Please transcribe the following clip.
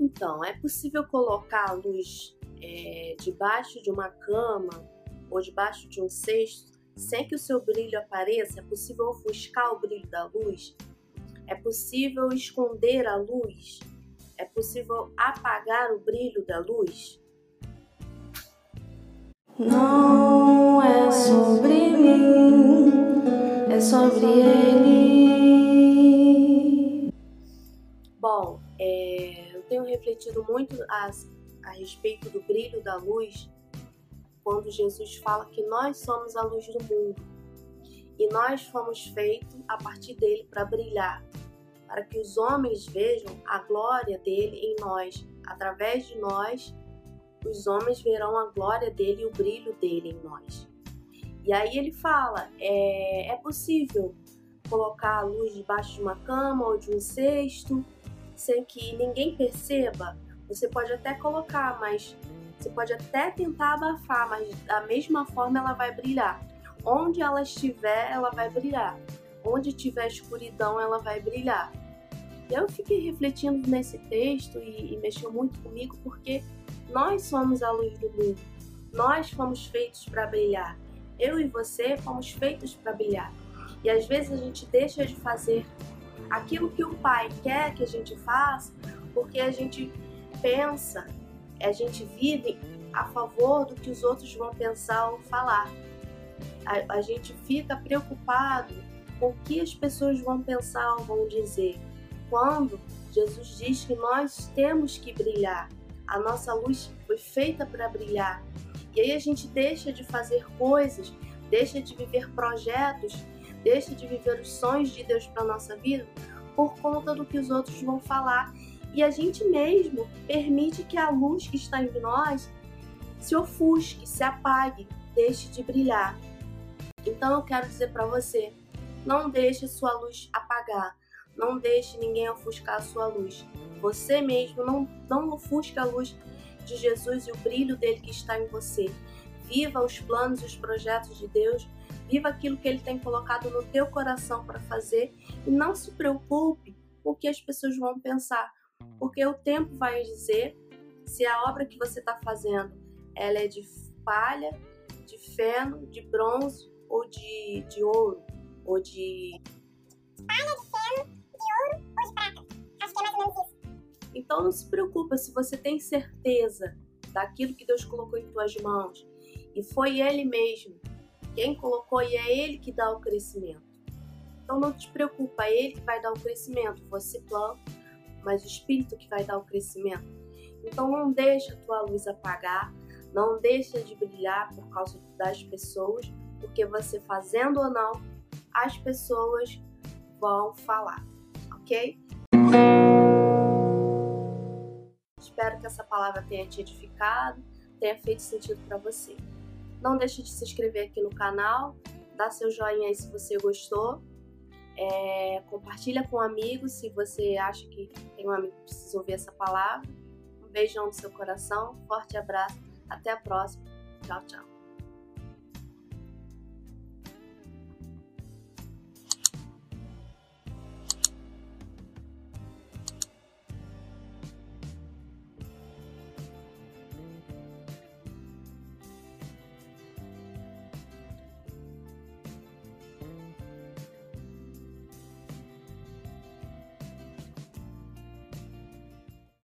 Então, é possível colocar a luz é, debaixo de uma cama ou debaixo de um cesto sem que o seu brilho apareça? É possível ofuscar o brilho da luz? É possível esconder a luz? É possível apagar o brilho da luz? Não é sobre mim, é sobre ele. Refletido muito a, a respeito do brilho da luz quando Jesus fala que nós somos a luz do mundo e nós fomos feitos a partir dele para brilhar, para que os homens vejam a glória dele em nós, através de nós os homens verão a glória dele e o brilho dele em nós. E aí ele fala: é, é possível colocar a luz debaixo de uma cama ou de um cesto sem que ninguém perceba? Você pode até colocar, mas você pode até tentar abafar, mas da mesma forma ela vai brilhar. Onde ela estiver, ela vai brilhar. Onde tiver escuridão, ela vai brilhar. Eu fiquei refletindo nesse texto e, e mexeu muito comigo porque nós somos a luz do mundo. Nós fomos feitos para brilhar. Eu e você fomos feitos para brilhar. E às vezes a gente deixa de fazer aquilo que o Pai quer que a gente faça, porque a gente pensa, a gente vive a favor do que os outros vão pensar ou falar. A, a gente fica preocupado com o que as pessoas vão pensar ou vão dizer. Quando Jesus diz que nós temos que brilhar, a nossa luz foi feita para brilhar. E aí a gente deixa de fazer coisas, deixa de viver projetos, deixa de viver os sonhos de Deus para nossa vida por conta do que os outros vão falar. E a gente mesmo permite que a luz que está em nós se ofusque, se apague, deixe de brilhar. Então eu quero dizer para você, não deixe sua luz apagar, não deixe ninguém ofuscar a sua luz. Você mesmo não, não ofusque a luz de Jesus e o brilho dele que está em você. Viva os planos e os projetos de Deus. Viva aquilo que ele tem colocado no teu coração para fazer e não se preocupe com o que as pessoas vão pensar, porque o tempo vai dizer se a obra que você está fazendo ela é de palha, de feno, de bronze ou de, de ouro ou de palha, de feno, de ouro ou de prata. Acho que é mais ou menos isso. Então não se preocupa se você tem certeza daquilo que Deus colocou em tuas mãos e foi Ele mesmo quem colocou e é Ele que dá o crescimento. Então não te preocupa, é Ele que vai dar o crescimento. Você planta, mas o Espírito que vai dar o crescimento. Então não deixa a tua luz apagar, não deixa de brilhar por causa das pessoas, porque você fazendo ou não, as pessoas vão falar, ok? Espero que essa palavra tenha te edificado, tenha feito sentido para você. Não deixe de se inscrever aqui no canal, dá seu joinha aí se você gostou. É, compartilha com amigos se você acha que tem um amigo que precisa ouvir essa palavra. Um beijão no seu coração, forte abraço, até a próxima. Tchau, tchau.